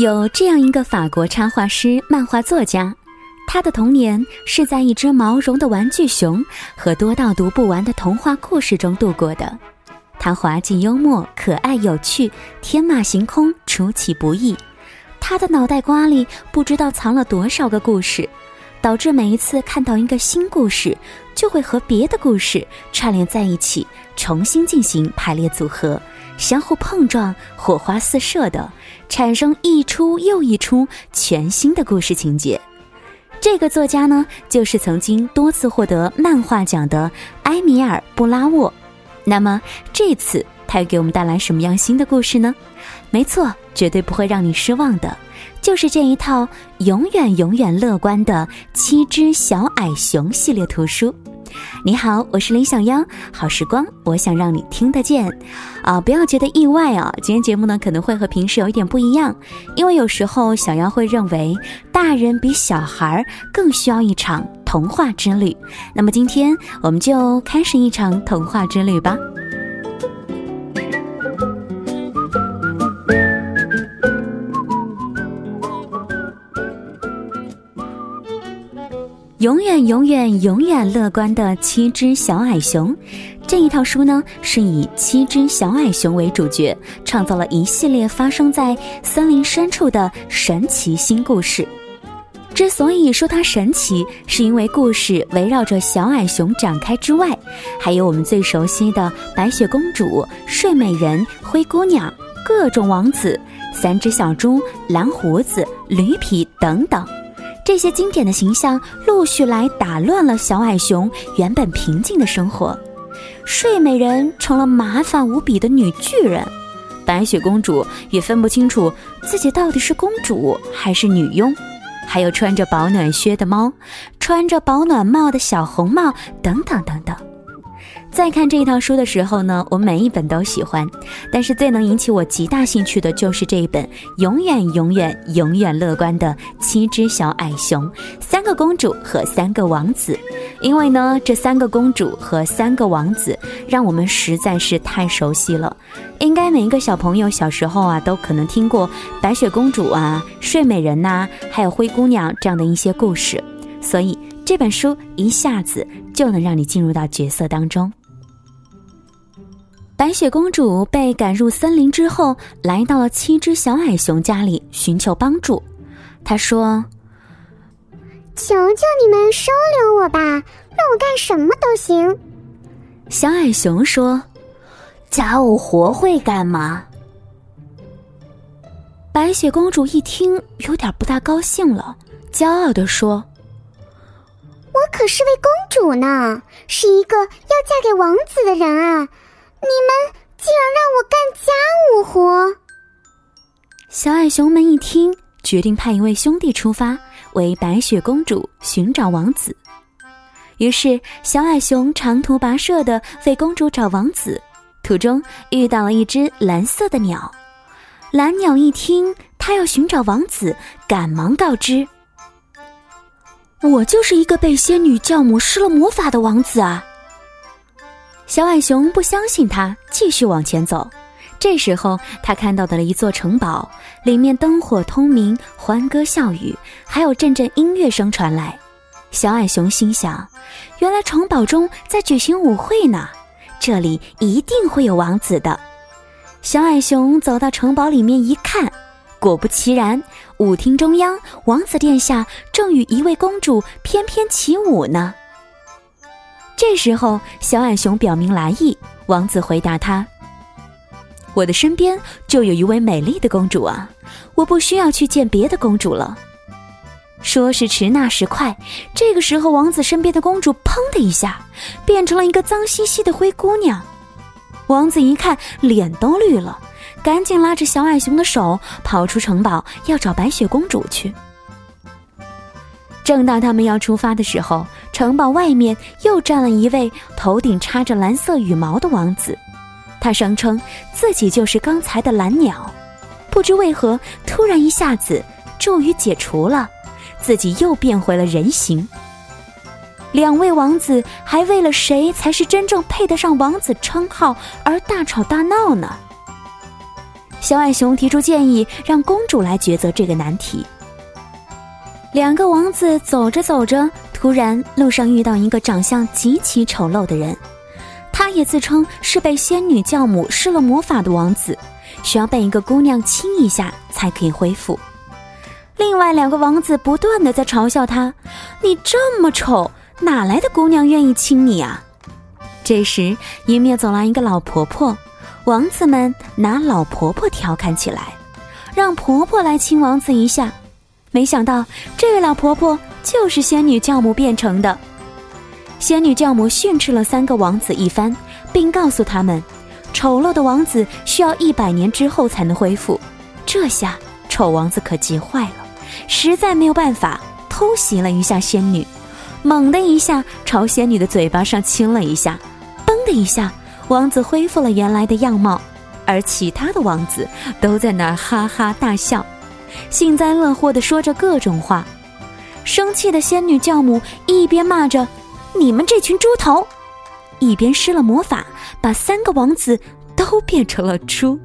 有这样一个法国插画师、漫画作家，他的童年是在一只毛绒的玩具熊和多到读不完的童话故事中度过的。他滑稽幽默、可爱有趣、天马行空、出其不意。他的脑袋瓜里不知道藏了多少个故事，导致每一次看到一个新故事，就会和别的故事串联在一起，重新进行排列组合。相互碰撞，火花四射的，产生一出又一出全新的故事情节。这个作家呢，就是曾经多次获得漫画奖的埃米尔·布拉沃。那么这次他又给我们带来什么样新的故事呢？没错，绝对不会让你失望的，就是这一套永远永远乐观的七只小矮熊系列图书。你好，我是林小妖。好时光，我想让你听得见，啊，不要觉得意外啊。今天节目呢可能会和平时有一点不一样，因为有时候小妖会认为大人比小孩更需要一场童话之旅。那么今天我们就开始一场童话之旅吧。永远永远永远乐观的七只小矮熊，这一套书呢是以七只小矮熊为主角，创造了一系列发生在森林深处的神奇新故事。之所以说它神奇，是因为故事围绕着小矮熊展开之外，还有我们最熟悉的白雪公主、睡美人、灰姑娘、各种王子、三只小猪、蓝胡子、驴皮等等。这些经典的形象陆续来打乱了小矮熊原本平静的生活，睡美人成了麻烦无比的女巨人，白雪公主也分不清楚自己到底是公主还是女佣，还有穿着保暖靴的猫，穿着保暖帽的小红帽等等等等。在看这一套书的时候呢，我每一本都喜欢，但是最能引起我极大兴趣的就是这一本永远永远永远乐观的七只小矮熊，三个公主和三个王子。因为呢，这三个公主和三个王子让我们实在是太熟悉了。应该每一个小朋友小时候啊，都可能听过白雪公主啊、睡美人呐，还有灰姑娘这样的一些故事，所以这本书一下子就能让你进入到角色当中。白雪公主被赶入森林之后，来到了七只小矮熊家里寻求帮助。她说：“求求你们收留我吧，让我干什么都行。”小矮熊说：“家务活会干吗？”白雪公主一听，有点不大高兴了，骄傲地说：“我可是位公主呢，是一个要嫁给王子的人啊！”你们竟然让我干家务活！小矮熊们一听，决定派一位兄弟出发，为白雪公主寻找王子。于是，小矮熊长途跋涉的为公主找王子，途中遇到了一只蓝色的鸟。蓝鸟一听，他要寻找王子，赶忙告知：“我就是一个被仙女教母施了魔法的王子啊！”小矮熊不相信他，继续往前走。这时候，他看到的了一座城堡，里面灯火通明，欢歌笑语，还有阵阵音乐声传来。小矮熊心想：原来城堡中在举行舞会呢，这里一定会有王子的。小矮熊走到城堡里面一看，果不其然，舞厅中央，王子殿下正与一位公主翩翩起舞呢。这时候，小矮熊表明来意。王子回答他：“我的身边就有一位美丽的公主啊，我不需要去见别的公主了。”说时迟，那时快，这个时候，王子身边的公主砰的一下变成了一个脏兮兮的灰姑娘。王子一看，脸都绿了，赶紧拉着小矮熊的手跑出城堡，要找白雪公主去。正当他们要出发的时候，城堡外面又站了一位头顶插着蓝色羽毛的王子，他声称自己就是刚才的蓝鸟，不知为何突然一下子咒语解除了，自己又变回了人形。两位王子还为了谁才是真正配得上王子称号而大吵大闹呢。小矮熊提出建议，让公主来抉择这个难题。两个王子走着走着，突然路上遇到一个长相极其丑陋的人，他也自称是被仙女教母施了魔法的王子，需要被一个姑娘亲一下才可以恢复。另外两个王子不断的在嘲笑他：“你这么丑，哪来的姑娘愿意亲你啊？”这时迎面走来一个老婆婆，王子们拿老婆婆调侃起来，让婆婆来亲王子一下。没想到，这位老婆婆就是仙女教母变成的。仙女教母训斥了三个王子一番，并告诉他们，丑陋的王子需要一百年之后才能恢复。这下丑王子可急坏了，实在没有办法，偷袭了一下仙女，猛的一下朝仙女的嘴巴上亲了一下，嘣的一下，王子恢复了原来的样貌，而其他的王子都在那儿哈哈大笑。幸灾乐祸地说着各种话，生气的仙女教母一边骂着“你们这群猪头”，一边施了魔法，把三个王子都变成了猪。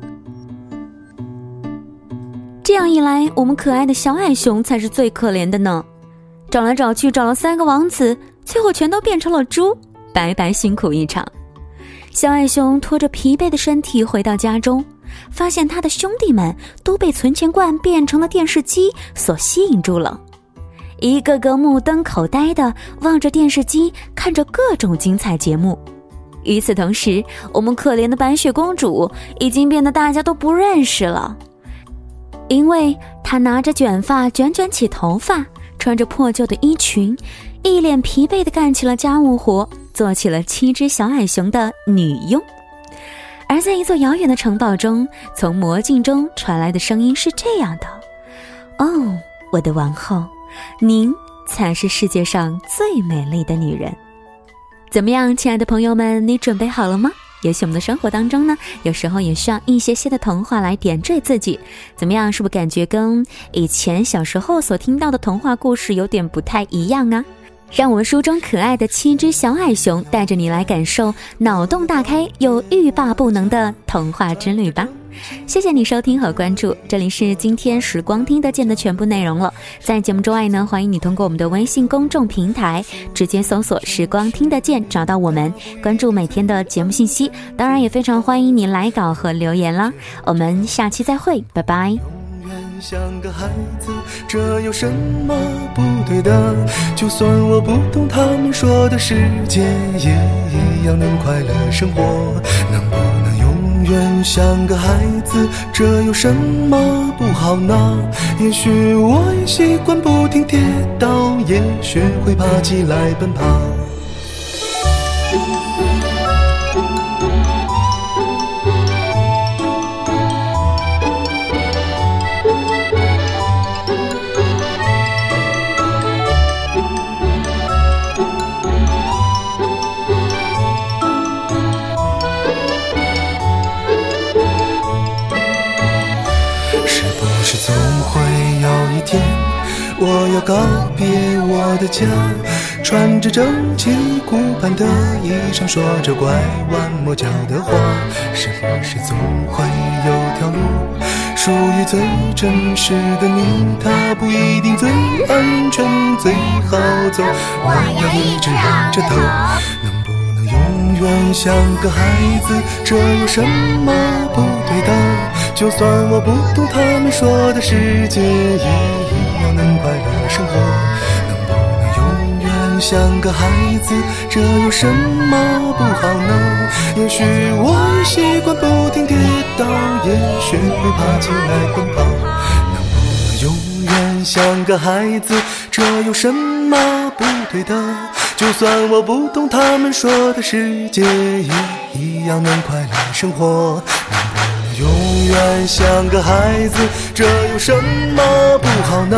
这样一来，我们可爱的小矮熊才是最可怜的呢。找来找去，找了三个王子，最后全都变成了猪，白白辛苦一场。小矮熊拖着疲惫的身体回到家中。发现他的兄弟们都被存钱罐变成了电视机所吸引住了，一个个目瞪口呆的望着电视机，看着各种精彩节目。与此同时，我们可怜的白雪公主已经变得大家都不认识了，因为她拿着卷发卷卷起头发，穿着破旧的衣裙，一脸疲惫的干起了家务活，做起了七只小矮熊的女佣。而在一座遥远的城堡中，从魔镜中传来的声音是这样的：“哦，我的王后，您才是世界上最美丽的女人。”怎么样，亲爱的朋友们，你准备好了吗？也许我们的生活当中呢，有时候也需要一些些的童话来点缀自己。怎么样，是不是感觉跟以前小时候所听到的童话故事有点不太一样啊？让我们书中可爱的七只小矮熊带着你来感受脑洞大开又欲罢不能的童话之旅吧！谢谢你收听和关注，这里是今天时光听得见的全部内容了。在节目之外呢，欢迎你通过我们的微信公众平台直接搜索“时光听得见”找到我们，关注每天的节目信息。当然，也非常欢迎你来稿和留言啦。我们下期再会，拜拜。像个孩子，这有什么不对的？就算我不懂他们说的世界，也一样能快乐生活。能不能永远像个孩子？这有什么不好呢？也许我也习惯不停跌倒，也学会爬起来奔跑。我的家，穿着整齐古板的衣裳，说着拐弯抹角的话。是不是总会有条路属于最真实的你？它不一定最安全、最好走。我要一直仰着头，能不能永远像个孩子？这有什么不对的？就算我不懂他们说的世界，也一样。能快乐生活，像个孩子？这有什么不好呢？也许我习惯不停跌倒，也学会爬起来奔跑。能不能永远像个孩子？这有什么不对的？就算我不懂他们说的世界，也一样能快乐生活。能不能永远像个孩子？这有什么不好呢？